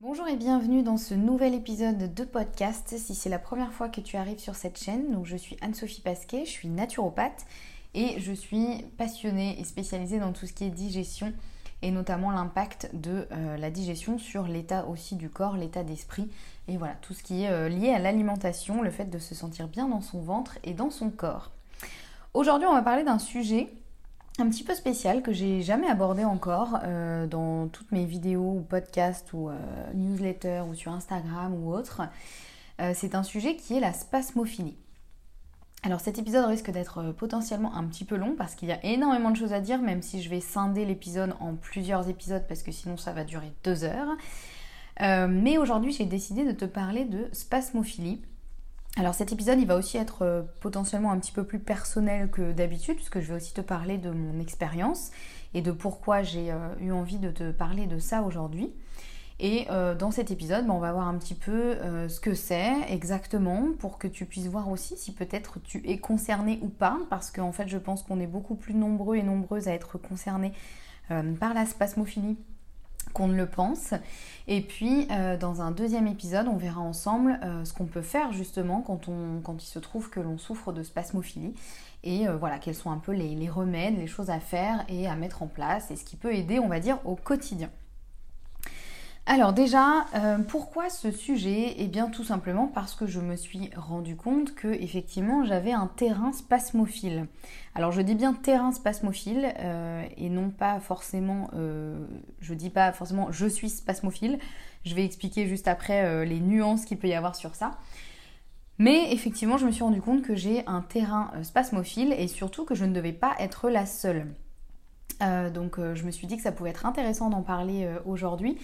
Bonjour et bienvenue dans ce nouvel épisode de podcast. Si c'est la première fois que tu arrives sur cette chaîne, donc je suis Anne-Sophie Pasquet, je suis naturopathe et je suis passionnée et spécialisée dans tout ce qui est digestion et notamment l'impact de euh, la digestion sur l'état aussi du corps, l'état d'esprit et voilà, tout ce qui est euh, lié à l'alimentation, le fait de se sentir bien dans son ventre et dans son corps. Aujourd'hui, on va parler d'un sujet un petit peu spécial que j'ai jamais abordé encore euh, dans toutes mes vidéos ou podcasts ou euh, newsletters ou sur Instagram ou autre. Euh, c'est un sujet qui est la spasmophilie. Alors cet épisode risque d'être potentiellement un petit peu long parce qu'il y a énormément de choses à dire, même si je vais scinder l'épisode en plusieurs épisodes parce que sinon ça va durer deux heures. mais aujourd'hui j'ai décidé de te parler de spasmophilie. Alors cet épisode, il va aussi être euh, potentiellement un petit peu plus personnel que d'habitude, puisque je vais aussi te parler de mon expérience et de pourquoi j'ai euh, eu envie de te parler de ça aujourd'hui. Et euh, dans cet épisode, ben, on va voir un petit peu ce que c'est exactement pour que tu puisses voir aussi si peut-être tu es concerné ou pas, parce qu'en fait je pense qu'on est beaucoup plus nombreux et nombreuses à être concernés par la spasmophilie qu'on ne le pense. Et puis euh, dans un deuxième épisode, on verra ensemble euh, ce qu'on peut faire justement quand, on, quand il se trouve que l'on souffre de spasmophilie et euh, voilà quels sont un peu les remèdes, les choses à faire et à mettre en place et ce qui peut aider on va dire au quotidien. Alors déjà, euh, pourquoi ce sujet? Eh bien tout simplement parce que je me suis rendu compte que effectivement j'avais un terrain spasmophile. Alors je dis bien terrain spasmophile euh, et non pas forcément, euh, je dis pas forcément je suis spasmophile. Je vais expliquer juste après les nuances qu'il peut y avoir sur ça. Mais effectivement, je me suis rendu compte que j'ai un terrain spasmophile et surtout que je ne devais pas être la seule. donc je me suis dit que ça pouvait être intéressant d'en parler aujourd'hui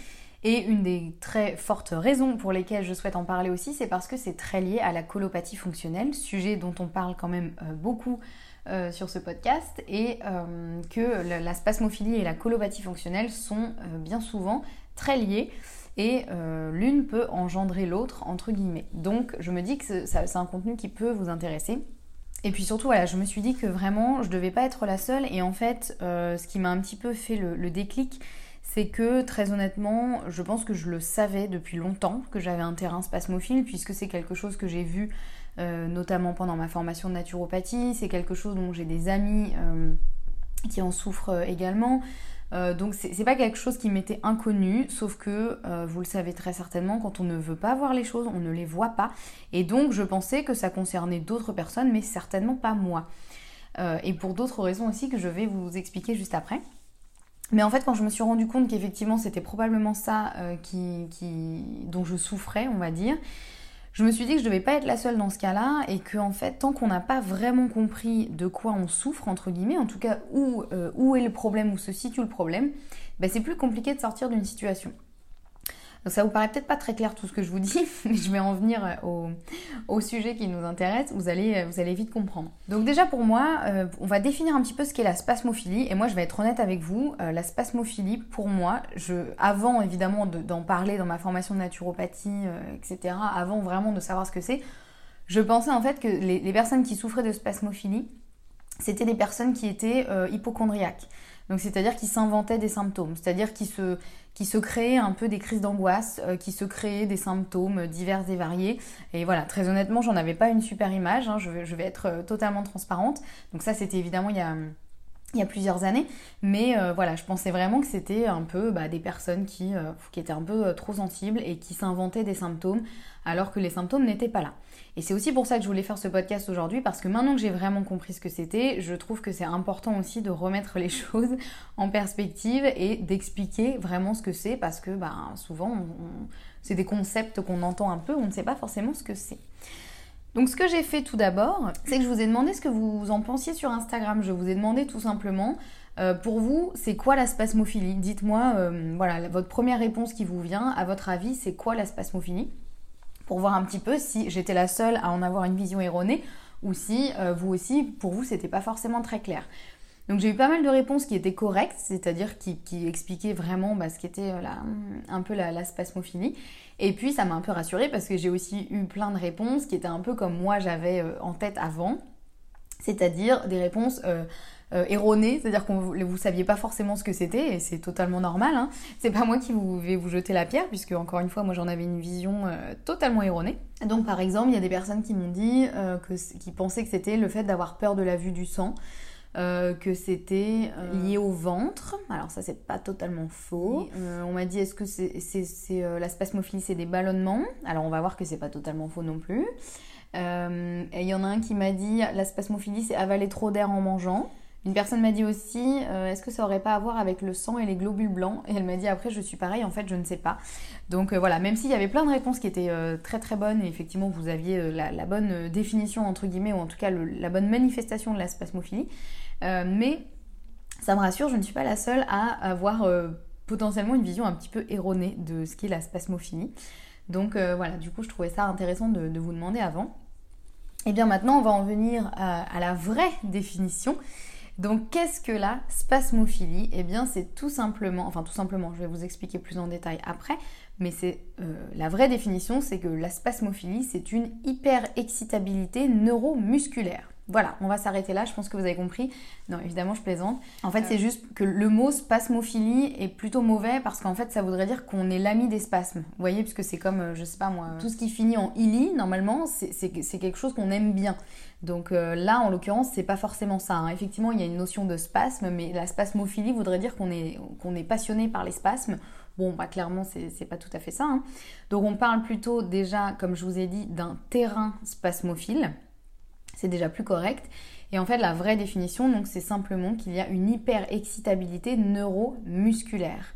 et une des très fortes raisons pour lesquelles je souhaite en parler aussi, c'est parce que c'est très lié à la colopathie fonctionnelle, sujet dont on parle quand même euh, beaucoup euh, sur ce podcast, et euh, que la spasmophilie et la colopathie fonctionnelle sont bien souvent très liées. Et l'une peut engendrer l'autre, entre guillemets. Donc je me dis que c'est un contenu qui peut vous intéresser. Et puis surtout, voilà, je me suis dit que vraiment, je devais pas être la seule. Et en fait, ce qui m'a un petit peu fait le déclic, c'est que très honnêtement, je pense que je le savais depuis longtemps que j'avais un terrain spasmophile, puisque c'est quelque chose que j'ai vu euh, notamment pendant ma formation de naturopathie, c'est quelque chose dont j'ai des amis euh, qui en souffrent euh, également. donc c'est pas quelque chose qui m'était inconnu, sauf que vous le savez très certainement, quand on ne veut pas voir les choses, on ne les voit pas. Et donc je pensais que ça concernait d'autres personnes, mais certainement pas moi. et pour d'autres raisons aussi que je vais vous expliquer juste après. Mais en fait, quand je me suis rendu compte qu'effectivement c'était probablement ça euh, qui, dont je souffrais, on va dire, je me suis dit que je devais pas être la seule dans ce cas-là et que en fait, tant qu'on n'a pas vraiment compris de quoi on souffre entre guillemets, en tout cas où, euh, est le problème, où se situe le problème, ben, c'est plus compliqué de sortir d'une situation. Donc ça vous paraît peut-être pas très clair tout ce que je vous dis, mais je vais en venir euh, au, sujet qui nous intéresse, vous allez, euh, vous allez vite comprendre. Donc déjà pour moi, euh, on va définir un petit peu ce qu'est la spasmophilie, et moi je vais être honnête avec vous, la spasmophilie pour moi, je, avant évidemment d'en parler dans ma formation de naturopathie, etc., avant vraiment de savoir ce que c'est, je pensais en fait que les, les, personnes qui souffraient de spasmophilie, c'était des personnes qui étaient hypochondriaques. Donc c'est-à-dire qu'ils s'inventaient des symptômes, c'est-à-dire qu'ils se, créaient un peu des crises d'angoisse, euh, qui se créaient des symptômes divers et variés. Et voilà, très honnêtement, j'en avais pas une super image, hein, je, vais, être euh, totalement transparente. Donc ça, c'était évidemment il y a, plusieurs années, mais voilà, je pensais vraiment que c'était un peu bah, des personnes qui, qui étaient un peu trop sensibles et qui s'inventaient des symptômes alors que les symptômes n'étaient pas là. Et c'est aussi pour ça que je voulais faire ce podcast aujourd'hui, parce que maintenant que j'ai vraiment compris ce que c'était, je trouve que c'est important aussi de remettre les choses en perspective et d'expliquer vraiment ce que c'est, parce que bah, souvent, c'est des concepts qu'on entend un peu, on ne sait pas forcément ce que c'est. Donc ce que j'ai fait tout d'abord, c'est que je vous ai demandé ce que vous en pensiez sur Instagram. Je vous ai demandé tout simplement, euh, pour vous, c'est quoi la spasmophilie? Dites-moi, euh, voilà, votre première réponse qui vous vient, à votre avis, c'est quoi la spasmophilie? Pour voir un petit peu si j'étais la seule à en avoir une vision erronée ou si euh, vous aussi, pour vous, c'était pas forcément très clair. Donc j'ai eu pas mal de réponses qui étaient correctes, c'est-à-dire qui, expliquaient vraiment bah, ce qu'était euh, un peu la, spasmophilie. Et puis ça m'a un peu rassurée parce que j'ai aussi eu plein de réponses qui étaient un peu comme moi j'avais euh, en tête avant, c'est-à-dire des réponses erroné, c'est-à-dire que vous ne saviez pas forcément ce que c'était, et c'est totalement normal. Hein. C'est pas moi qui vous, vais vous jeter la pierre, puisque encore une fois, moi j'en avais une vision euh, totalement erronée. Donc par exemple, il y a des personnes qui m'ont dit euh, que, qui pensaient que c'était le fait d'avoir peur de la vue du sang. que c'était lié au ventre. Alors ça c'est pas totalement faux. on m'a dit est-ce que c'est la spasmophilie c'est des ballonnements? Alors on va voir que c'est pas totalement faux non plus. et il y en a un qui m'a dit la spasmophilie c'est avaler trop d'air en mangeant. Une personne m'a dit aussi, euh, est-ce que ça aurait pas à voir avec le sang et les globules blancs? Et elle m'a dit après, je suis pareil, en fait, je ne sais pas. Donc euh, voilà, même s'il y avait plein de réponses qui étaient euh, très très bonnes, et effectivement, vous aviez la, bonne définition, entre guillemets, ou en tout cas la bonne manifestation de la spasmophilie, mais ça me rassure, je ne suis pas la seule à avoir potentiellement une vision un petit peu erronée de ce qu'est la spasmophilie. Donc voilà, du coup, je trouvais ça intéressant de, vous demander avant. Et eh bien maintenant, on va en venir à la vraie définition. Donc qu'est-ce que la spasmophilie? Eh bien c'est tout simplement, enfin tout simplement, je vais vous expliquer plus en détail après, mais c'est euh, la vraie définition, c'est que la spasmophilie, c'est une hyperexcitabilité neuromusculaire. Voilà, on va s'arrêter là, je pense que vous avez compris. Non, évidemment, je plaisante. En fait, c'est juste que le mot spasmophilie est plutôt mauvais parce qu'en fait, ça voudrait dire qu'on est l'ami des spasmes. Vous voyez, puisque c'est comme, euh, je sais pas moi, tout ce qui finit en ili, normalement, c'est quelque chose qu'on aime bien. Donc euh, là, en l'occurrence, c'est pas forcément ça. Hein. Effectivement, il y a une notion de spasme, mais la spasmophilie voudrait dire qu'on est, est passionné par les spasmes. Bon, bah clairement, c'est pas tout à fait ça. Hein. Donc on parle plutôt déjà, comme je vous ai dit, d'un terrain spasmophile c'est déjà plus correct. Et en fait, la vraie définition, donc, c'est simplement qu'il y a une hyperexcitabilité neuromusculaire.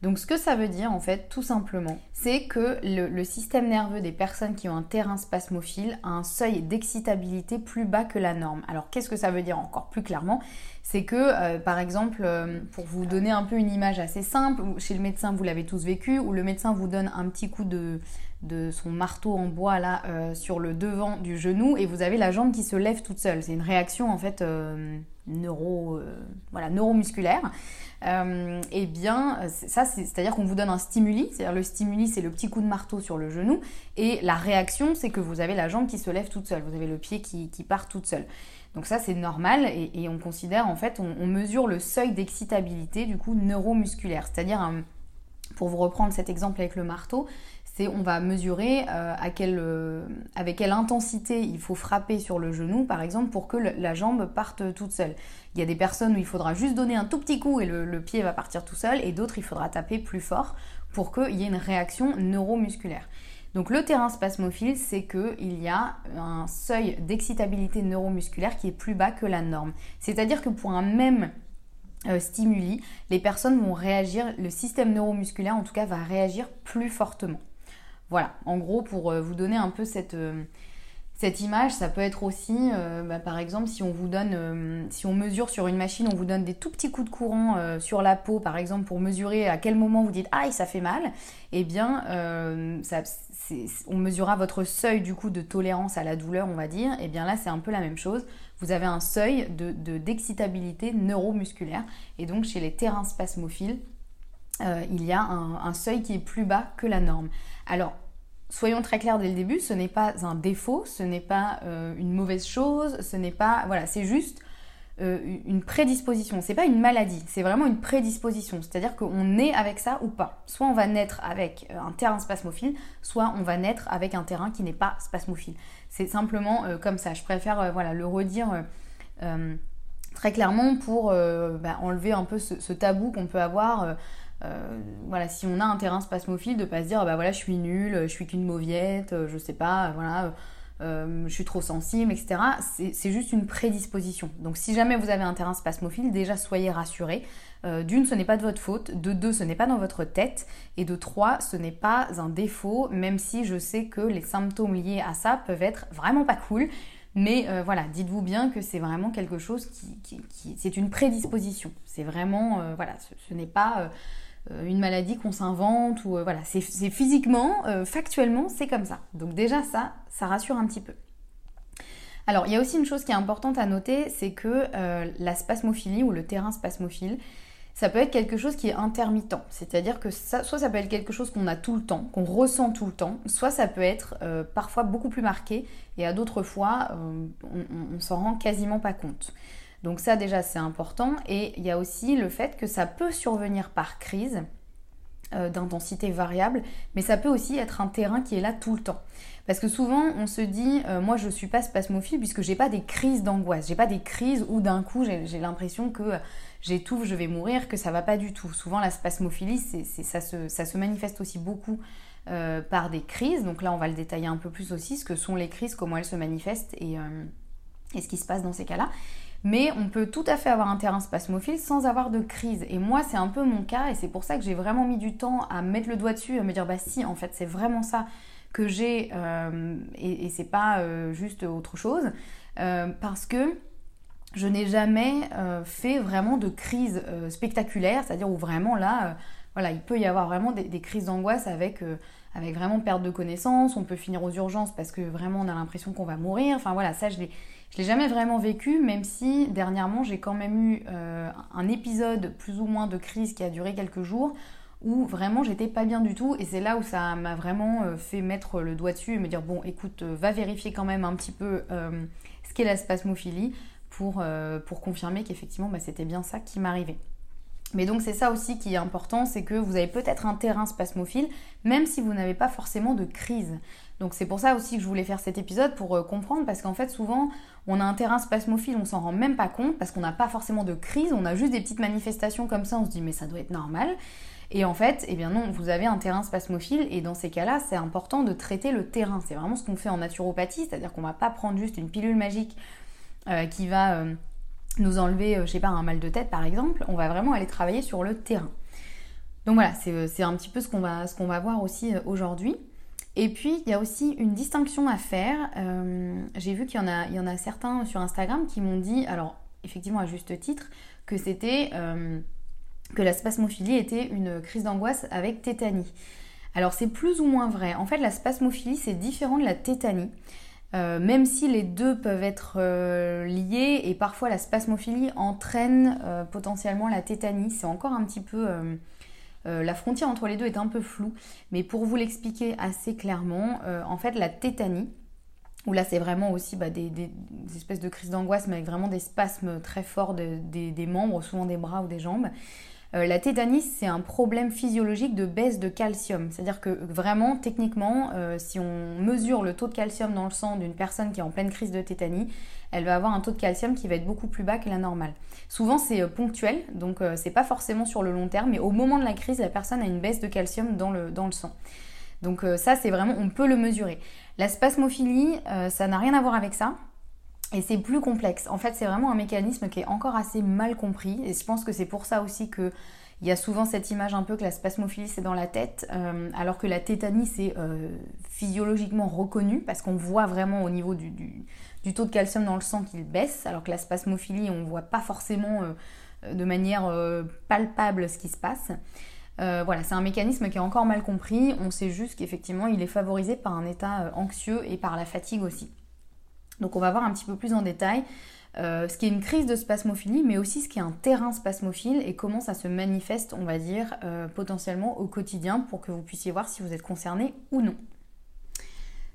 Donc, ce que ça veut dire, en fait, tout simplement, c'est que le, système nerveux des personnes qui ont un terrain spasmophile a un seuil d'excitabilité plus bas que la norme. Alors, qu'est-ce que ça veut dire encore plus clairement? C'est que, euh, par exemple, euh, pour vous donner un peu une image assez simple, chez le médecin, vous l'avez tous vécu, où le médecin vous donne un petit coup de, de son marteau en bois là euh, sur le devant du genou et vous avez la jambe qui se lève toute seule. C'est une réaction en fait euh, neuro, euh, neuromusculaire. et eh bien, ça, c'est-à-dire qu'on vous donne un stimuli, c'est-à-dire le stimuli, c'est le petit coup de marteau sur le genou, et la réaction, c'est que vous avez la jambe qui se lève toute seule, vous avez le pied qui, part toute seule. Donc ça, c'est normal, et, on considère, en fait, on, mesure le seuil d'excitabilité, du coup, neuromusculaire, c'est-à-dire, pour vous reprendre cet exemple avec le marteau, on va mesurer euh, euh, avec quelle intensité il faut frapper sur le genou, par exemple, pour que la jambe parte toute seule. Il y a des personnes où il faudra juste donner un tout petit coup et le, pied va partir tout seul, et d'autres il faudra taper plus fort pour qu'il y ait une réaction neuromusculaire. Donc le terrain spasmophile, c'est qu'il y a un seuil d'excitabilité neuromusculaire qui est plus bas que la norme. C'est-à-dire que pour un même euh, stimuli, les personnes vont réagir, le système neuromusculaire en tout cas va réagir plus fortement. Voilà, en gros, pour euh, vous donner un peu cette, euh, cette image, ça peut être aussi, euh, bah, par exemple, si on vous donne, si on mesure sur une machine, on vous donne des tout petits coups de courant sur la peau, par exemple, pour mesurer à quel moment vous dites aïe, ça fait mal, eh bien, on mesurera votre seuil du coup de tolérance à la douleur, on va dire. Et eh bien là, c'est un peu la même chose. Vous avez un seuil de d'excitabilité neuromusculaire, et donc chez les terrains spasmophiles, il y a un seuil qui est plus bas que la norme. Alors, soyons très clairs dès le début, ce n'est pas un défaut, ce n'est pas euh, une mauvaise chose, ce n'est pas. Voilà, c'est juste euh, une prédisposition. C'est pas une maladie, c'est vraiment une prédisposition. C'est-à-dire qu'on est avec ça ou pas. Soit on va naître avec euh, un terrain spasmophile, soit on va naître avec un terrain qui n'est pas spasmophile. C'est simplement comme ça. Je préfère voilà, le redire Très clairement, pour bah, enlever un peu ce, tabou qu'on peut avoir. Voilà, si on a un terrain spasmophile, de pas se dire bah voilà je suis nulle, je suis qu'une mauviette, je sais pas, voilà, euh, je suis trop sensible, etc. C'est juste une prédisposition. Donc si jamais vous avez un terrain spasmophile, déjà soyez rassurés. Euh, d'une, ce n'est pas de votre faute. De deux, ce n'est pas dans votre tête. Et de trois, ce n'est pas un défaut, même si je sais que les symptômes liés à ça peuvent être vraiment pas cool. Mais euh, voilà, dites-vous bien que c'est vraiment quelque chose qui, c'est une prédisposition. C'est vraiment, voilà, ce n'est pas euh, une maladie qu'on s'invente ou euh, voilà, c'est physiquement, euh, factuellement, c'est comme ça. Donc déjà ça, ça rassure un petit peu. Alors il y a aussi une chose qui est importante à noter, c'est que la spasmophilie ou le terrain spasmophile, ça peut être quelque chose qui est intermittent. C'est-à-dire que soit ça peut être quelque chose qu'on a tout le temps, qu'on ressent tout le temps, soit ça peut être parfois beaucoup plus marqué et à d'autres fois on s'en rend quasiment pas compte. Donc ça déjà c'est important et il y a aussi le fait que ça peut survenir par crise euh, d'intensité variable, mais ça peut aussi être un terrain qui est là tout le temps. Parce que souvent on se dit, euh, moi je suis pas spasmophile puisque j'ai pas des crises d'angoisse, j'ai pas des crises où d'un coup j'ai l'impression que j'étouffe, je vais mourir, que ça va pas du tout. Souvent la spasmophilie, ça, se, manifeste aussi beaucoup euh, par des crises. Donc là on va le détailler un peu plus aussi, ce que sont les crises, comment elles se manifestent et ce qui se passe dans ces cas-là. Mais on peut tout à fait avoir un terrain spasmophile sans avoir de crise. Et moi, c'est un peu mon cas, et c'est pour ça que j'ai vraiment mis du temps à mettre le doigt dessus, à me dire, bah si, en fait, c'est vraiment ça que j'ai, euh, et, c'est pas euh, juste autre chose, euh, parce que je n'ai jamais fait vraiment de crise spectaculaire, c'est-à-dire où vraiment là, voilà, il peut y avoir vraiment des, des crises d'angoisse avec avec vraiment perte de connaissance, on peut finir aux urgences parce que vraiment on a l'impression qu'on va mourir. Enfin voilà, ça je l'ai je l'ai jamais vraiment vécu, même si dernièrement j'ai quand même eu euh, un épisode plus ou moins de crise qui a duré quelques jours où vraiment j'étais pas bien du tout et c'est là où ça m'a vraiment euh, fait mettre le doigt dessus et me dire bon écoute euh, va vérifier quand même un petit peu ce qu'est la spasmophilie pour, pour confirmer qu'effectivement bah, c'était bien ça qui m'arrivait. Mais donc c'est ça aussi qui est important, c'est que vous avez peut-être un terrain spasmophile, même si vous n'avez pas forcément de crise. Donc c'est pour ça aussi que je voulais faire cet épisode pour euh, comprendre, parce qu'en fait souvent on a un terrain spasmophile, on s'en rend même pas compte, parce qu'on n'a pas forcément de crise, on a juste des petites manifestations comme ça, on se dit mais ça doit être normal. Et en fait, eh bien non, vous avez un terrain spasmophile et dans ces cas-là, c'est important de traiter le terrain. C'est vraiment ce qu'on fait en naturopathie, c'est-à-dire qu'on va pas prendre juste une pilule magique euh, qui va euh, nous enlever, euh, je sais pas, un mal de tête par exemple, on va vraiment aller travailler sur le terrain. Donc voilà, c'est euh, un petit peu ce qu'on va, voir aussi euh, aujourd'hui. Et puis, il y a aussi une distinction à faire. J'ai vu qu'il y, en a, il y en a certains sur Instagram qui m'ont dit, alors effectivement à juste titre, que c'était que la spasmophilie était une crise d'angoisse avec tétanie. Alors c'est plus ou moins vrai. En fait, la spasmophilie, c'est différent de la tétanie. Euh, même si les deux peuvent être euh, liés et parfois la spasmophilie entraîne euh, potentiellement la tétanie, c'est encore un petit peu... la frontière entre les deux est un peu floue, mais pour vous l'expliquer assez clairement, en fait la tétanie, où là c'est vraiment aussi bah, des, espèces de crises d'angoisse, mais avec vraiment des spasmes très forts des membres, souvent des bras ou des jambes, euh, la tétanie, c'est un problème physiologique de baisse de calcium. C'est-à-dire que vraiment, techniquement, euh, si on mesure le taux de calcium dans le sang d'une personne qui est en pleine crise de tétanie, elle va avoir un taux de calcium qui va être beaucoup plus bas que la normale. Souvent, c'est euh, ponctuel, donc c'est pas forcément sur le long terme, mais au moment de la crise, la personne a une baisse de calcium dans le, dans le sang. Donc ça, c'est vraiment, on peut le mesurer. La spasmophilie, ça n'a rien à voir avec ça. Et c'est plus complexe. En fait, c'est vraiment un mécanisme qui est encore assez mal compris. Et je pense que c'est pour ça aussi que il y a souvent cette image un peu que la spasmophilie c'est dans la tête, euh, alors que la tétanie c'est euh, physiologiquement reconnu parce qu'on voit vraiment au niveau du, taux de calcium dans le sang qu'il baisse, alors que la spasmophilie on voit pas forcément euh, de manière palpable ce qui se passe. voilà, c'est un mécanisme qui est encore mal compris. On sait juste qu'effectivement il est favorisé par un état anxieux et par la fatigue aussi. Donc on va voir un petit peu plus en détail euh, ce qui est une crise de spasmophilie, mais aussi ce qui est un terrain spasmophile et comment ça se manifeste, on va dire, euh, potentiellement au quotidien pour que vous puissiez voir si vous êtes concerné ou non.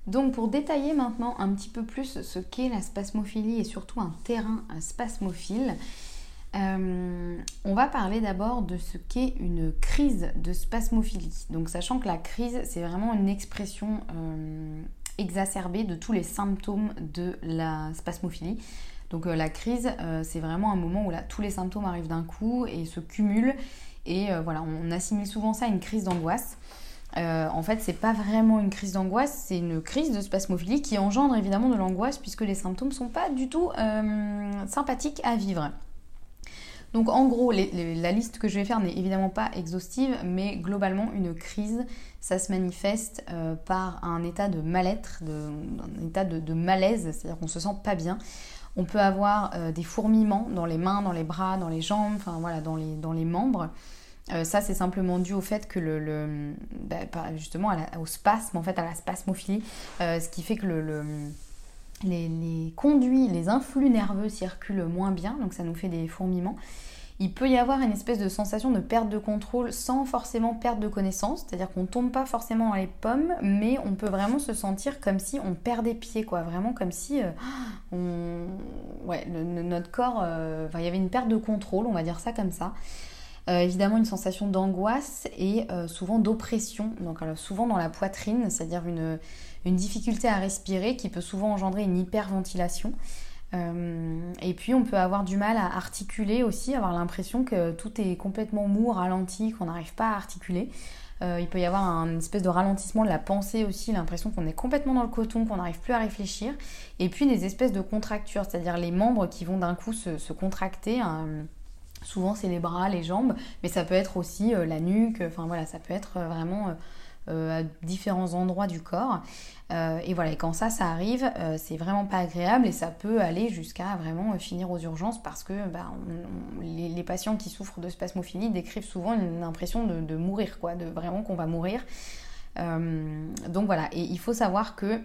Donc pour détailler maintenant un petit peu plus ce qu'est la spasmophilie et surtout un terrain spasmophile, euh, on va parler d'abord de ce qu'est une crise de spasmophilie. Donc sachant que la crise, c'est vraiment une expression exacerbée de tous les symptômes de la spasmophilie. Donc la crise, c'est vraiment un moment où là, tous les symptômes arrivent d'un coup et se cumulent. Et voilà, on assimile souvent ça à une crise d'angoisse. Euh, en fait, c'est pas vraiment une crise d'angoisse, c'est une crise de spasmophilie qui engendre évidemment de l'angoisse puisque les symptômes sont pas du tout euh, sympathiques à vivre. Donc en gros, la liste que je vais faire n'est évidemment pas exhaustive, mais globalement, une crise, ça se manifeste euh, par un état de mal-être, un état de, malaise, c'est-à-dire qu'on se sent pas bien. On peut avoir des fourmillements dans les mains, dans les bras, dans les jambes, enfin voilà, dans les membres. Euh, ça, c'est simplement dû au fait que le, bah, justement au spasme, en fait, à la spasmophilie, euh, ce qui fait que le, les, conduits, les influx nerveux circulent moins bien, donc ça nous fait des fourmillements. Il peut y avoir une espèce de sensation de perte de contrôle sans forcément perte de connaissance, c'est-à-dire qu'on tombe pas forcément dans les pommes, mais on peut vraiment se sentir comme si on perdait pied, quoi, vraiment comme si euh, ouais, notre corps, il y avait une perte de contrôle, on va dire ça comme ça. Euh, évidemment une sensation d'angoisse et euh, souvent d'oppression, donc souvent dans la poitrine, c'est-à-dire une, difficulté à respirer qui peut souvent engendrer une hyperventilation. Euh, et puis on peut avoir du mal à articuler aussi, avoir l'impression que tout est complètement mou, ralenti, qu'on n'arrive pas à articuler. il peut y avoir un espèce de ralentissement de la pensée aussi, l'impression qu'on est complètement dans le coton, qu'on n'arrive plus à réfléchir. Et puis des espèces de contractures, c'est-à-dire les membres qui vont d'un coup se, contracter. Souvent c'est les bras, les jambes, mais ça peut être aussi euh, la nuque, enfin voilà, ça peut être euh, vraiment euh, à différents endroits du corps. et voilà, et quand ça, ça arrive, c'est vraiment pas agréable et ça peut aller jusqu'à vraiment finir aux urgences parce que bah, les, patients qui souffrent de spasmophilie décrivent souvent une impression de, de mourir, quoi, de vraiment qu'on va mourir. donc voilà, et il faut savoir que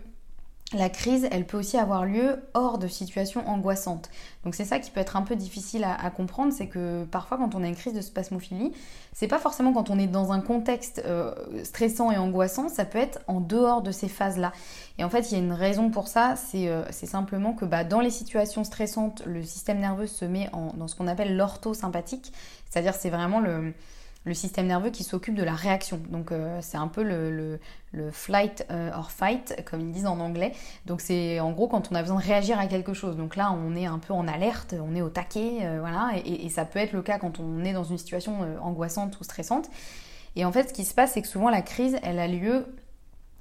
la crise, elle peut aussi avoir lieu hors de situations angoissantes. Donc c'est ça qui peut être un peu difficile à, comprendre, c'est que parfois quand on a une crise de spasmophilie, c'est pas forcément quand on est dans un contexte euh, stressant et angoissant, ça peut être en dehors de ces phases-là. Et en fait, il y a une raison pour ça, c'est euh, simplement que bah, dans les situations stressantes, le système nerveux se met dans ce qu'on appelle l'orthosympathique, c'est-à-dire c'est vraiment le le système nerveux qui s'occupe de la réaction. Donc euh, c'est un peu le, flight euh, or fight, comme ils disent en anglais. Donc c'est en gros quand on a besoin de réagir à quelque chose. Donc là on est un peu en alerte, on est au taquet, euh, voilà. Et, et, ça peut être le cas quand on est dans une situation angoissante ou stressante. Et en fait ce qui se passe c'est que souvent la crise elle a lieu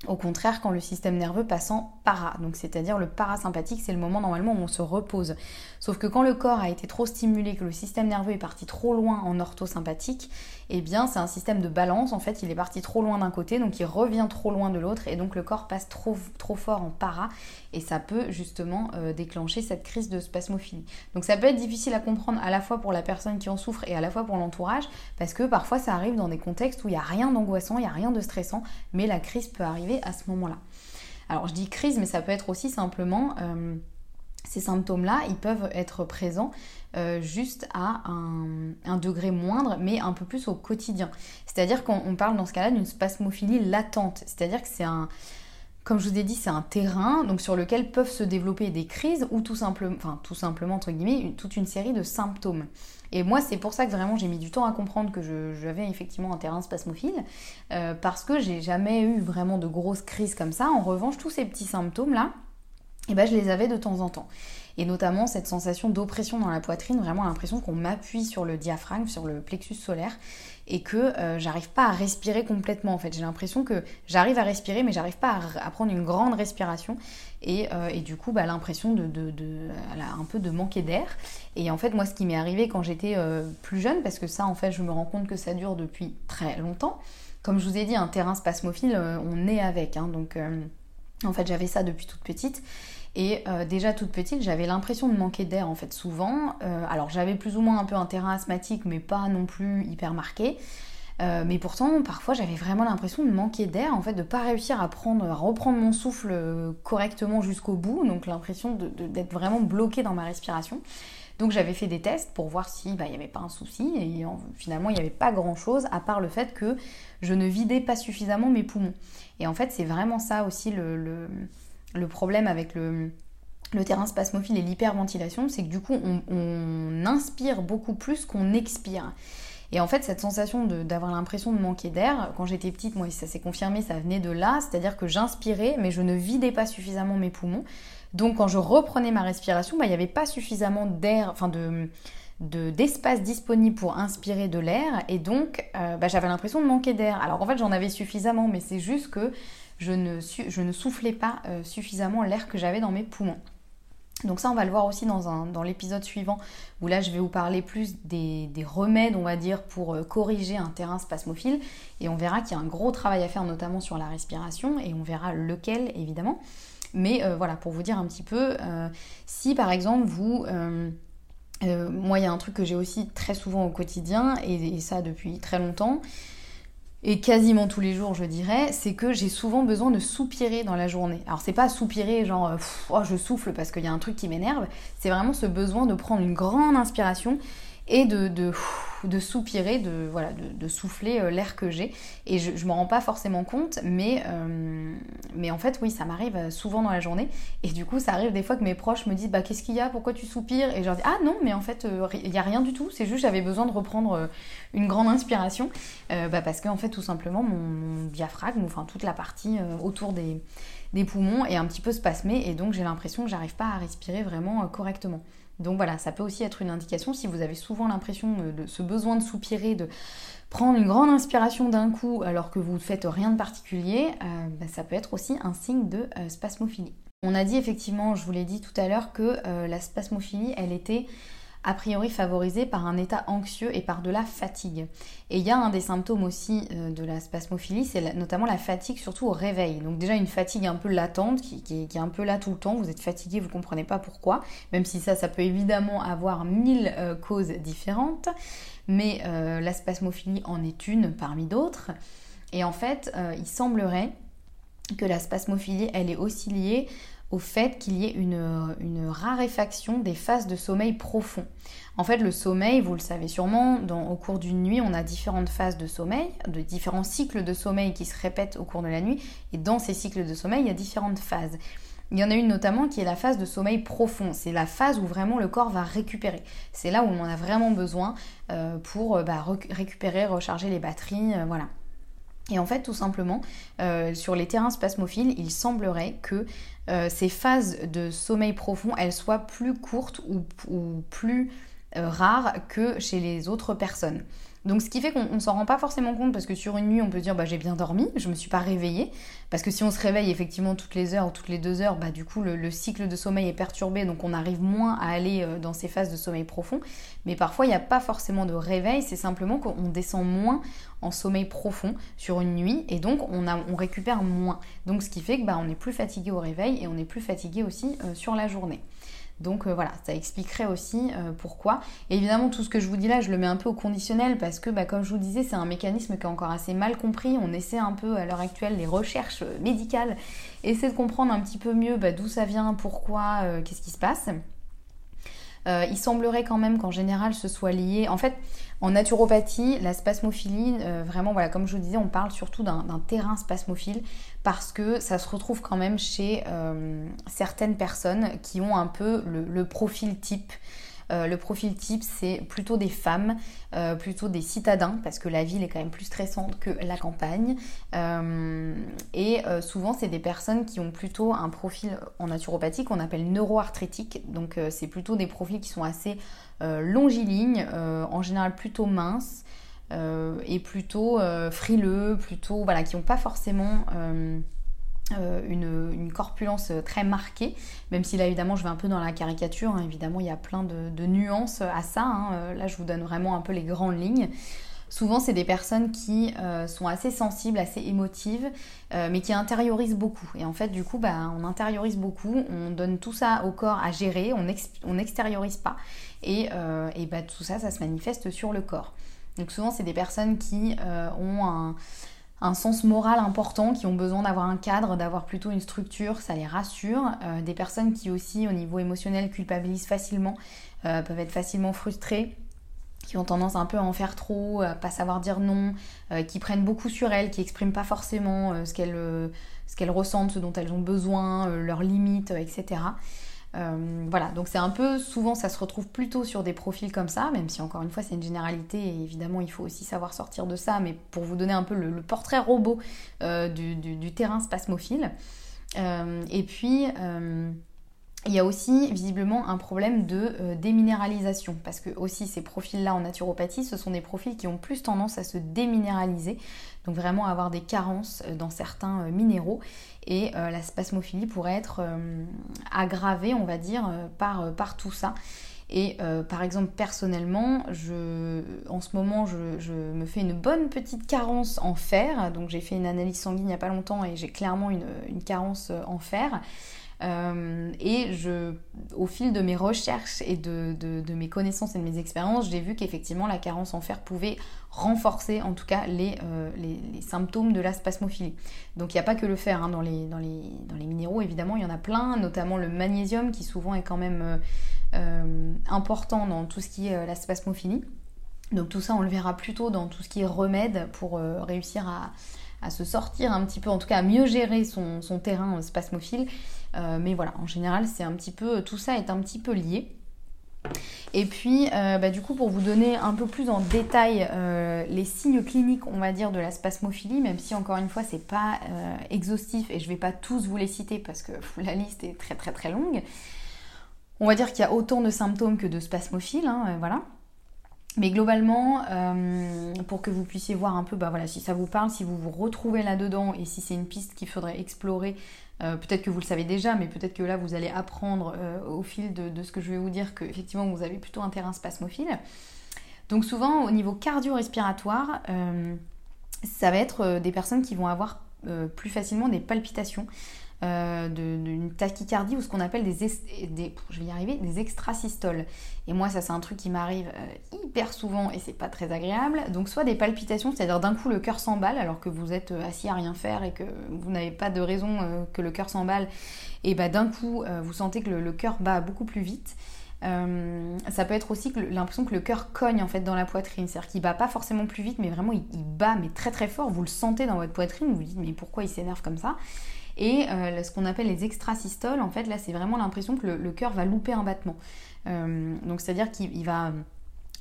au contraire, quand le système nerveux passe en para, donc c'est-à-dire le parasympathique, c'est le moment normalement où on se repose. Sauf que quand le corps a été trop stimulé, que le système nerveux est parti trop loin en orthosympathique, eh bien c'est un système de balance, en fait il est parti trop loin d'un côté, donc il revient trop loin de l'autre, et donc le corps passe trop, trop fort en para, et ça peut justement euh, déclencher cette crise de spasmophilie. Donc ça peut être difficile à comprendre à la fois pour la personne qui en souffre et à la fois pour l'entourage, parce que parfois ça arrive dans des contextes où il n'y a rien d'angoissant, il n'y a rien de stressant, mais la crise peut arriver à ce moment-là. Alors je dis crise, mais ça peut être aussi simplement euh, ces symptômes-là, ils peuvent être présents euh, juste à un, degré moindre, mais un peu plus au quotidien. C'est-à-dire qu'on parle dans ce cas-là d'une spasmophilie latente, c'est-à-dire que c'est un comme je vous ai dit, c'est un terrain donc sur lequel peuvent se développer des crises ou tout simplement, enfin tout simplement entre guillemets, toute une série de symptômes. Et moi, c'est pour ça que vraiment j'ai mis du temps à comprendre que j'avais effectivement un terrain spasmophile, euh, parce que j'ai jamais eu vraiment de grosses crises comme ça. En revanche, tous ces petits symptômes là, eh ben, je les avais de temps en temps et notamment cette sensation d'oppression dans la poitrine, vraiment l'impression qu'on m'appuie sur le diaphragme, sur le plexus solaire, et que euh, j'arrive pas à respirer complètement en fait. J'ai l'impression que j'arrive à respirer, mais j'arrive pas à, prendre une grande respiration, et, euh, du coup, bah, l'impression de, un peu de manquer d'air. Et en fait, moi, ce qui m'est arrivé quand j'étais euh, plus jeune, parce que ça, en fait, je me rends compte que ça dure depuis très longtemps. Comme je vous ai dit, un terrain spasmophile, on est avec, hein, donc en fait, j'avais ça depuis toute petite. Et euh, déjà toute petite, j'avais l'impression de manquer d'air en fait souvent. Euh, alors j'avais plus ou moins un peu un terrain asthmatique, mais pas non plus hyper marqué. Euh, mais pourtant, parfois, j'avais vraiment l'impression de manquer d'air, en fait, de pas réussir à prendre, à reprendre mon souffle correctement jusqu'au bout. Donc l'impression d'être vraiment bloquée dans ma respiration. Donc j'avais fait des tests pour voir si bah, il n'y avait pas un souci et finalement il n'y avait pas grand chose à part le fait que je ne vidais pas suffisamment mes poumons. Et en fait c'est vraiment ça aussi le problème avec le, terrain spasmophile et l'hyperventilation, c'est que du coup, on, inspire beaucoup plus qu'on expire. Et en fait, cette sensation d'avoir l'impression de manquer d'air, quand j'étais petite, moi, ça s'est confirmé, ça venait de là, c'est-à-dire que j'inspirais, mais je ne vidais pas suffisamment mes poumons. Donc quand je reprenais ma respiration, bah, il n'y avait pas suffisamment d'air, enfin de d'espace disponible pour inspirer de l'air et donc euh, bah, j'avais l'impression de manquer d'air. Alors en fait j'en avais suffisamment mais c'est juste que je ne, soufflais pas euh, suffisamment l'air que j'avais dans mes poumons. Donc ça, on va le voir aussi dans, l'épisode suivant, où là, je vais vous parler plus des, remèdes, on va dire, pour euh, corriger un terrain spasmophile. Et on verra qu'il y a un gros travail à faire, notamment sur la respiration, et on verra lequel, évidemment. Mais euh, voilà, pour vous dire un petit peu, si par exemple, vous... moi, il y a un truc que j'ai aussi très souvent au quotidien, et ça depuis très longtemps, et quasiment tous les jours, je dirais, c'est que j'ai souvent besoin de soupirer dans la journée. Alors, c'est pas soupirer genre euh, oh, je souffle parce qu'il y a un truc qui m'énerve, c'est vraiment ce besoin de prendre une grande inspiration et de, soupirer, de, souffler euh, l'air que j'ai. Et je ne m'en rends pas forcément compte, mais, euh, en fait, oui, ça m'arrive euh, souvent dans la journée. Et du coup, ça arrive des fois que mes proches me disent bah, Qu'est-ce qu'il y a? Pourquoi tu soupires? Et je leur dis Ah non, mais en fait, il n'y a rien du tout. C'est juste j'avais besoin de reprendre une grande inspiration. bah, parce qu'en fait, tout simplement, mon, diaphragme, enfin toute la partie autour des, des poumons est un petit peu spasmée. Et donc, j'ai l'impression que j'arrive pas à respirer vraiment correctement. Donc voilà, ça peut aussi être une indication si vous avez souvent l'impression de ce besoin de soupirer, de prendre une grande inspiration d'un coup alors que vous ne faites rien de particulier, euh, bah, ça peut être aussi un signe de euh, spasmophilie. On a dit effectivement, je vous l'ai dit tout à l'heure, que euh, la spasmophilie, elle était a priori favorisé par un état anxieux et par de la fatigue. Et il y a un des symptômes aussi euh, de la spasmophilie, c'est notamment la fatigue, surtout au réveil. Donc déjà une fatigue un peu latente, qui, est, un peu là tout le temps, vous êtes fatigué, vous ne comprenez pas pourquoi, même si ça, ça peut évidemment avoir mille euh, causes différentes, mais euh, la spasmophilie en est une parmi d'autres. Et en fait, il semblerait que la spasmophilie, elle est aussi liée au fait qu'il y ait une, raréfaction des phases de sommeil profond. En fait, le sommeil, vous le savez sûrement, au cours d'une nuit, on a différentes phases de sommeil, de différents cycles de sommeil qui se répètent au cours de la nuit, et dans ces cycles de sommeil, il y a différentes phases. Il y en a une notamment qui est la phase de sommeil profond. C'est la phase où vraiment le corps va récupérer. C'est là où on en a vraiment besoin euh, pour euh, bah, récupérer, recharger les batteries, euh, voilà. Et en fait, tout simplement, euh, sur les terrains spasmophiles, il semblerait que euh, ces phases de sommeil profond, elles soient plus courtes ou, plus euh, rares que chez les autres personnes. Donc ce qui fait qu'on ne s'en rend pas forcément compte parce que sur une nuit on peut dire bah, j'ai bien dormi, je me suis pas réveillée. Parce que si on se réveille effectivement toutes les heures ou toutes les deux heures, bah, du coup le, cycle de sommeil est perturbé donc on arrive moins à aller euh, dans ces phases de sommeil profond. Mais parfois il n'y a pas forcément de réveil, c'est simplement qu'on descend moins en sommeil profond sur une nuit et donc on récupère moins. Donc ce qui fait que bah, on est plus fatigué au réveil et on est plus fatigué aussi euh, sur la journée. Donc euh, voilà, ça expliquerait aussi euh, pourquoi. Et évidemment, tout ce que je vous dis là, je le mets un peu au conditionnel parce que, bah, comme je vous disais, c'est un mécanisme qui est encore assez mal compris. On essaie un peu à l'heure actuelle, les recherches euh, médicales, essayer de comprendre un petit peu mieux bah, d'où ça vient, pourquoi, qu'est-ce qui se passe. Il semblerait quand même qu'en général ce soit lié. En fait, en naturopathie, la spasmophilie, euh, vraiment, voilà, comme je vous disais, on parle surtout d'un terrain spasmophile parce que ça se retrouve quand même chez euh, certaines personnes qui ont un peu le, profil type. Euh, le profil type, c'est plutôt des femmes, plutôt des citadins, parce que la ville est quand même plus stressante que la campagne. et souvent, c'est des personnes qui ont plutôt un profil en naturopathie qu'on appelle neuroarthritique. Donc, c'est plutôt des profils qui sont assez euh, longilignes, euh, en général plutôt minces euh, et plutôt frileux, plutôt voilà, qui n'ont pas forcément une, corpulence très marquée, même si là évidemment je vais un peu dans la caricature, hein. évidemment il y a plein de, nuances à ça, hein. là je vous donne vraiment un peu les grandes lignes. Souvent, c'est des personnes qui sont assez sensibles, assez émotives, mais qui intériorisent beaucoup. Et en fait, du coup, bah, on intériorise beaucoup, on donne tout ça au corps à gérer, on n'extériorise pas. Et, euh, bah, tout ça, ça se manifeste sur le corps. Donc souvent, c'est des personnes qui euh, ont un, sens moral important, qui ont besoin d'avoir un cadre, d'avoir plutôt une structure, ça les rassure. Euh, des personnes qui aussi, au niveau émotionnel, culpabilisent facilement, peuvent être facilement frustrées qui ont tendance un peu à en faire trop, à pas savoir dire non, qui prennent beaucoup sur elles, qui expriment pas forcément ce qu'elles ressentent, ce dont elles ont besoin, leurs limites, etc. Euh, voilà, donc c'est un peu, souvent ça se retrouve plutôt sur des profils comme ça, même si encore une fois c'est une généralité et évidemment il faut aussi savoir sortir de ça, mais pour vous donner un peu le, portrait robot euh, du, terrain spasmophile. Euh, et puis, il y a aussi visiblement un problème de déminéralisation parce que aussi ces profils-là en naturopathie, ce sont des profils qui ont plus tendance à se déminéraliser, donc vraiment avoir des carences euh, dans certains euh, minéraux et la spasmophilie pourrait être aggravée, on va dire, par, par tout ça. Et par exemple, personnellement, je, en ce moment, je, me fais une bonne petite carence en fer. Donc j'ai fait une analyse sanguine il n'y a pas longtemps et j'ai clairement une carence en fer. Euh, et je, au fil de mes recherches et de, mes connaissances et de mes expériences, j'ai vu qu'effectivement la carence en fer pouvait renforcer en tout cas les, euh, symptômes de la spasmophilie. Donc il n'y a pas que le fer hein, dans, les, dans, les, dans, les, minéraux, évidemment, il y en a plein, notamment le magnésium qui souvent est quand même euh, important dans tout ce qui est la spasmophilie. Donc tout ça, on le verra plutôt dans tout ce qui est remède pour réussir à, à, se sortir un petit peu, en tout cas à mieux gérer son, son terrain spasmophile. Euh, mais voilà, en général, c'est un petit peu, tout ça est un petit peu lié. Et puis, euh, bah, du coup, pour vous donner un peu plus en détail euh, les signes cliniques, on va dire, de la spasmophilie, même si encore une fois, c'est pas exhaustif et je vais pas tous vous les citer parce que la liste est très très très longue. On va dire qu'il y a autant de symptômes que de spasmophiles, hein, voilà. Mais globalement, pour que vous puissiez voir un peu, bah voilà, si ça vous parle, si vous vous retrouvez là-dedans et si c'est une piste qu'il faudrait explorer euh, peut-être que vous le savez déjà, mais peut-être que là vous allez apprendre euh, au fil de, ce que je vais vous dire qu'effectivement vous avez plutôt un terrain spasmophile. Donc souvent au niveau cardio-respiratoire, euh, ça va être des personnes qui vont avoir plus facilement des palpitations. Euh, d'une tachycardie ou ce qu'on appelle des, des, je vais y arriver, des extrasystoles. Et moi, ça, c'est un truc qui m'arrive euh, hyper souvent et c'est pas très agréable. Donc, soit des palpitations, c'est-à-dire d'un coup le cœur s'emballe alors que vous êtes euh, assis à rien faire et que vous n'avez pas de raison que le cœur s'emballe. Et bah, d'un coup, vous sentez que le, cœur bat beaucoup plus vite. ça peut être aussi l'impression que le cœur cogne en fait dans la poitrine, c'est-à-dire qu'il bat pas forcément plus vite, mais vraiment il, bat mais très très fort. Vous le sentez dans votre poitrine, vous vous dites mais pourquoi il s'énerve comme ça? Et euh, ce qu'on appelle les extrasystoles, en fait, là, c'est vraiment l'impression que le, cœur va louper un battement. Euh, donc, c'est-à-dire qu'il va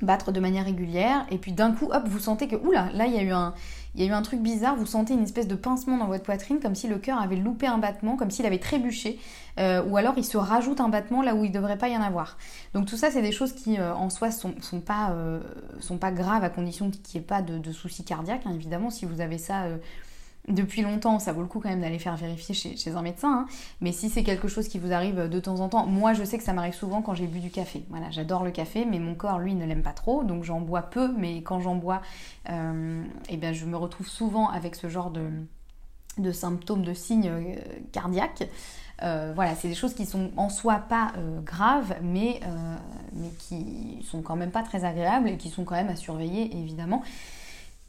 battre de manière régulière, et puis d'un coup, hop, vous sentez que, oula, là, il y a eu un... Y a eu un truc bizarre, vous sentez une espèce de pincement dans votre poitrine, comme si le cœur avait loupé un battement, comme s'il avait trébuché, euh, ou alors il se rajoute un battement là où il ne devrait pas y en avoir. Donc tout ça, c'est des choses qui en soi sont, sont pas, sont pas graves à condition qu'il n'y ait pas de, soucis cardiaques. Hein. Évidemment, si vous avez ça depuis longtemps, ça vaut le coup quand même d'aller faire vérifier chez, un médecin. Hein. Mais si c'est quelque chose qui vous arrive de temps en temps, moi je sais que ça m'arrive souvent quand j'ai bu du café. Voilà, j'adore le café, mais mon corps lui ne l'aime pas trop, donc j'en bois peu. Mais quand j'en bois, euh, eh bien, je me retrouve souvent avec ce genre de, symptômes, de signes euh, cardiaques. Euh, voilà, c'est des choses qui sont en soi pas graves, mais, mais qui sont quand même pas très agréables et qui sont quand même à surveiller évidemment.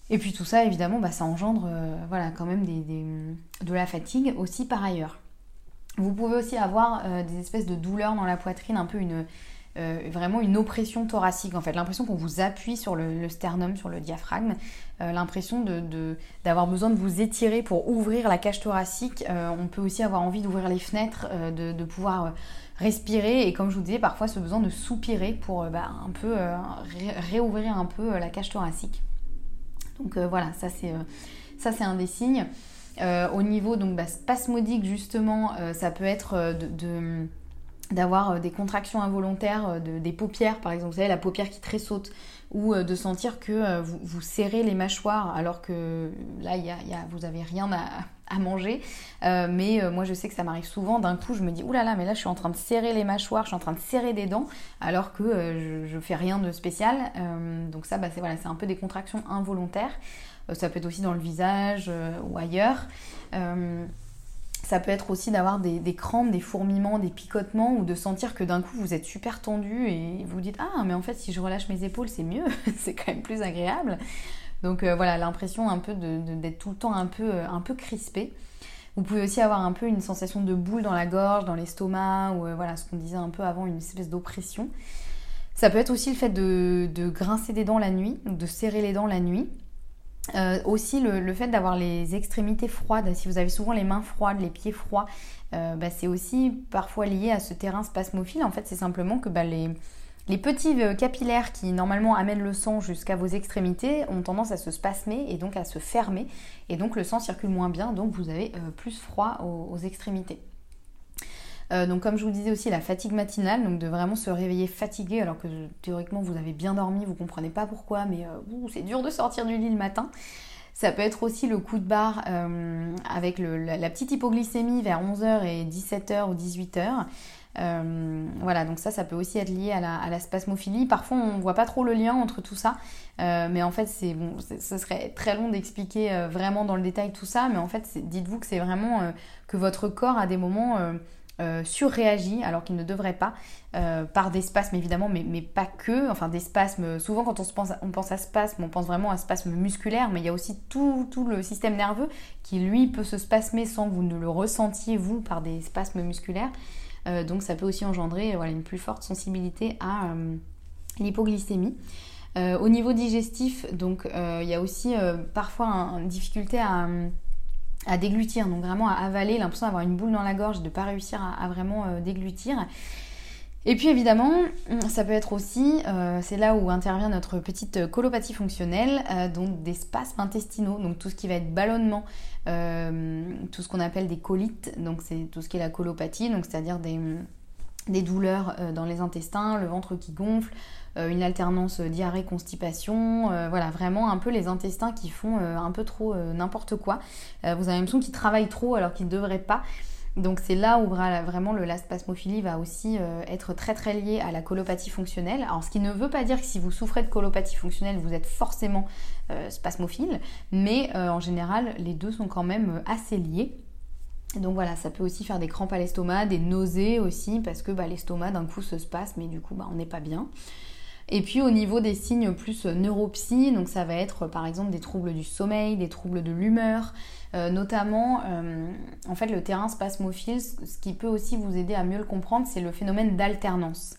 Et puis tout ça, évidemment, bah, ça engendre euh, voilà, quand même de la fatigue aussi par ailleurs. Vous pouvez aussi avoir euh, des espèces de douleurs dans la poitrine, un peu une, euh, vraiment une oppression thoracique en fait, l'impression qu'on vous appuie sur le, sternum, sur le diaphragme, l'impression d'avoir de, besoin de vous étirer pour ouvrir la cage thoracique. on peut aussi avoir envie d'ouvrir les fenêtres, de, pouvoir respirer et comme je vous disais, parfois ce besoin de soupirer pour bah, un peu réouvrir un peu la cage thoracique. Donc euh, voilà, ça c'est, euh, ça c'est un des signes. Euh, au niveau donc bah, spasmodique justement, ça peut être d'avoir des contractions involontaires des paupières, par exemple, vous savez, la paupière qui tressaute, ou de sentir que vous, serrez les mâchoires alors que là, y vous n'avez rien à, à manger. Euh, mais euh, moi, je sais que ça m'arrive souvent. D'un coup, je me dis, oulala, là là, mais là, je suis en train de serrer les mâchoires, je suis en train de serrer des dents, alors que euh, je, fais rien de spécial. donc ça, bah, c'est voilà, un peu des contractions involontaires. ça peut être aussi dans le visage ou ailleurs. ça peut être aussi d'avoir des, des, crampes, des fourmillements, des picotements ou de sentir que d'un coup vous êtes super tendu et vous dites Ah, mais en fait, si je relâche mes épaules, c'est mieux, c'est quand même plus agréable. Donc euh, voilà, l'impression un peu d'être tout le temps un peu, euh, un peu crispé. Vous pouvez aussi avoir un peu une sensation de boule dans la gorge, dans l'estomac, ou euh, voilà ce qu'on disait un peu avant, une espèce d'oppression. Ça peut être aussi le fait de, grincer des dents la nuit, de serrer les dents la nuit. aussi le, fait d'avoir les extrémités froides, si vous avez souvent les mains froides, les pieds froids, bah, c'est aussi parfois lié à ce terrain spasmophile. En fait, c'est simplement que bah, les, les petits euh, capillaires qui normalement amènent le sang jusqu'à vos extrémités ont tendance à se spasmer et donc à se fermer et donc le sang circule moins bien donc vous avez euh, plus froid aux, extrémités. donc comme je vous disais aussi, la fatigue matinale, donc de vraiment se réveiller fatigué alors que théoriquement vous avez bien dormi, vous comprenez pas pourquoi, mais c'est dur de sortir du lit le matin. Ça peut être aussi le coup de barre avec la, petite hypoglycémie vers 11h et 17h ou 18h. Euh, voilà, donc ça, ça peut aussi être lié à la, spasmophilie. Parfois, on ne voit pas trop le lien entre tout ça, euh, mais en fait, c'est bon, ça serait très long d'expliquer euh, vraiment dans le détail tout ça, mais en fait, dites-vous que c'est vraiment que votre corps à des moments surréagit alors qu'il ne devrait pas, par des spasmes évidemment, mais, pas que, enfin des spasmes, souvent quand on, se pense, on pense à spasme, on pense vraiment à spasme musculaire, mais il y a aussi tout, tout, le système nerveux qui lui peut se spasmer sans que vous ne le ressentiez vous par des spasmes musculaires. Euh, donc ça peut aussi engendrer une plus forte sensibilité à euh, l'hypoglycémie. Euh, au niveau digestif, donc il y a aussi parfois une difficulté à, déglutir, donc vraiment à avaler, l'impression d'avoir une boule dans la gorge, de ne pas réussir à vraiment déglutir. Et puis évidemment, ça peut être aussi, euh, c'est là où intervient notre petite colopathie fonctionnelle, euh, donc des spasmes intestinaux, donc tout ce qui va être ballonnement, euh, tout ce qu'on appelle des colites, donc c'est tout ce qui est la colopathie, donc c'est-à-dire des, des douleurs dans les intestins, le ventre qui gonfle, une alternance diarrhée-constipation, voilà, vraiment un peu les intestins qui font un peu trop n'importe quoi. vous avez l'impression qu'ils travaillent trop alors qu'ils ne devraient pas. Donc c'est là où vraiment le, la spasmophilie va aussi euh, être très très lié à la colopathie fonctionnelle. Alors ce qui ne veut pas dire que si vous souffrez de colopathie fonctionnelle, vous êtes forcément euh, spasmophile, mais euh, en général les deux sont quand même assez liés. Donc voilà, ça peut aussi faire des crampes à l'estomac, des nausées aussi, parce que bah, l'estomac d'un coup se spasme et du coup bah, on n'est pas bien. Et puis au niveau des signes plus neuropsy, donc ça va être par exemple des troubles du sommeil, des troubles de l'humeur, euh, notamment euh, en fait le terrain spasmophile, ce qui peut aussi vous aider à mieux le comprendre, c'est le phénomène d'alternance.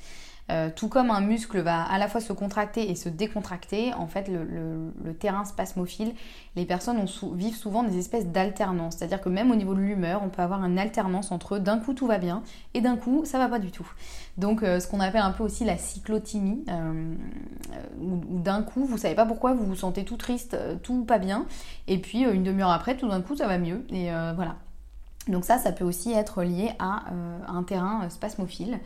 Euh, tout comme un muscle va à la fois se contracter et se décontracter, en fait, le, terrain spasmophile, les personnes vivent souvent des espèces d'alternance. C'est-à-dire que même au niveau de l'humeur, on peut avoir une alternance entre d'un coup tout va bien et d'un coup ça va pas du tout. Donc, euh, ce qu'on appelle un peu aussi la cyclotimie, euh, où, d'un coup vous savez pas pourquoi vous vous sentez tout triste, tout pas bien, et puis une demi-heure après, tout d'un coup ça va mieux. Et voilà. Donc, ça, ça peut aussi être lié à un terrain spasmophile.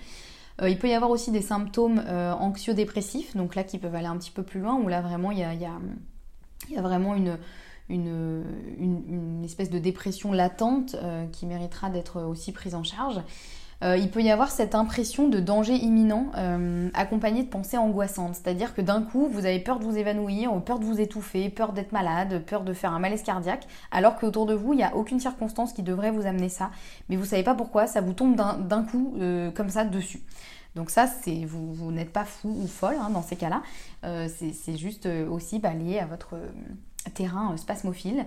Euh, il peut y avoir aussi des symptômes euh, anxio-dépressifs, donc là qui peuvent aller un petit peu plus loin, où là vraiment il y a, vraiment une, espèce de dépression latente euh, qui méritera d'être aussi prise en charge. Il peut y avoir cette impression de danger imminent accompagnée de pensées angoissantes. C'est-à-dire que d'un coup, vous avez peur de vous évanouir, peur de vous étouffer, peur d'être malade, peur de faire un malaise cardiaque, alors qu'autour de vous, il n'y a aucune circonstance qui devrait vous amener ça. Mais vous ne savez pas pourquoi, ça vous tombe d'un coup comme ça dessus. Donc ça, c'est vous, n'êtes pas fou ou folle hein, dans ces cas-là. c'est juste aussi bah, lié à votre terrain spasmophile.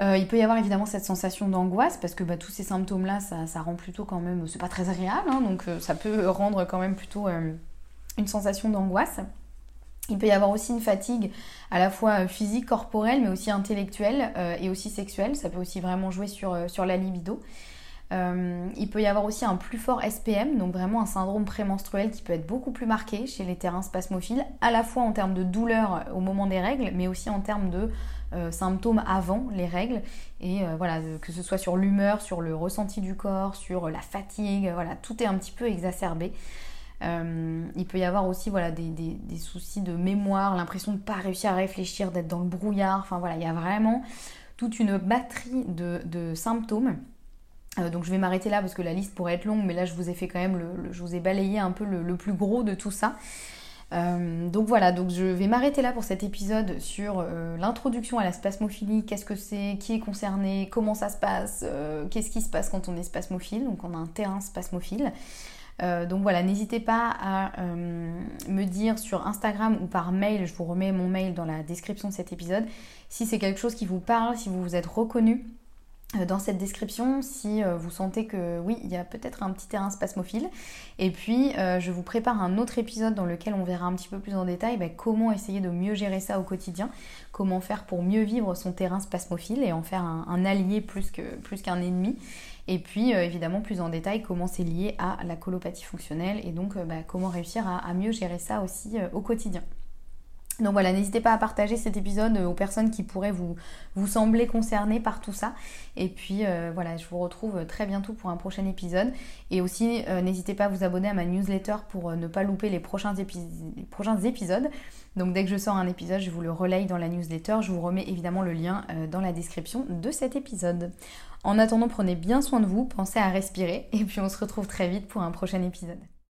Euh, il peut y avoir évidemment cette sensation d'angoisse parce que bah, tous ces symptômes-là, ça, rend plutôt quand même, c'est pas très agréable, hein, donc euh, ça peut rendre quand même plutôt euh, une sensation d'angoisse. Il peut y avoir aussi une fatigue à la fois physique, corporelle, mais aussi intellectuelle et aussi sexuelle. Ça peut aussi vraiment jouer sur la libido. Il peut y avoir aussi un plus fort SPM, donc vraiment un syndrome prémenstruel qui peut être beaucoup plus marqué chez les terrains spasmophiles, à la fois en termes de douleur au moment des règles, mais aussi en termes de euh, symptômes avant les règles et euh, voilà que ce soit sur l'humeur, sur le ressenti du corps, sur la fatigue, voilà tout est un petit peu exacerbé. Euh, il peut y avoir aussi voilà, des, soucis de mémoire, l'impression de ne pas réussir à réfléchir, d'être dans le brouillard. Enfin voilà, il y a vraiment toute une batterie de, symptômes. Donc je vais m'arrêter là parce que la liste pourrait être longue, mais là je vous ai fait quand même, je vous ai balayé un peu le plus gros de tout ça. Euh, donc voilà, donc je vais m'arrêter là pour cet épisode sur euh, l'introduction à la spasmophilie, qu'est-ce que c'est, qui est concerné, comment ça se passe, euh, qu'est-ce qui se passe quand on est spasmophile, donc on a un terrain spasmophile. donc voilà, n'hésitez pas à me dire sur Instagram ou par mail, je vous remets mon mail dans la description de cet épisode, si c'est quelque chose qui vous parle, si vous vous êtes reconnu euh, dans cette description si euh, vous sentez que oui, il y a peut-être un petit terrain spasmophile. Et puis, euh, je vous prépare un autre épisode dans lequel on verra un petit peu plus en détail bah, comment essayer de mieux gérer ça au quotidien, comment faire pour mieux vivre son terrain spasmophile et en faire un, allié plus qu'un plus ennemi. Et puis, évidemment, plus en détail, comment c'est lié à la colopathie fonctionnelle et donc bah, comment réussir à, mieux gérer ça aussi au quotidien. Donc voilà, n'hésitez pas à partager cet épisode aux personnes qui pourraient vous, vous sembler concernées par tout ça. Et puis euh, voilà, je vous retrouve très bientôt pour un prochain épisode. Et aussi, euh, n'hésitez pas à vous abonner à ma newsletter pour euh, ne pas louper les prochains, les prochains, épisodes. Donc dès que je sors un épisode, je vous le relaye dans la newsletter. Je vous remets évidemment le lien dans la description de cet épisode. En attendant, prenez bien soin de vous, pensez à respirer. Et puis on se retrouve très vite pour un prochain épisode.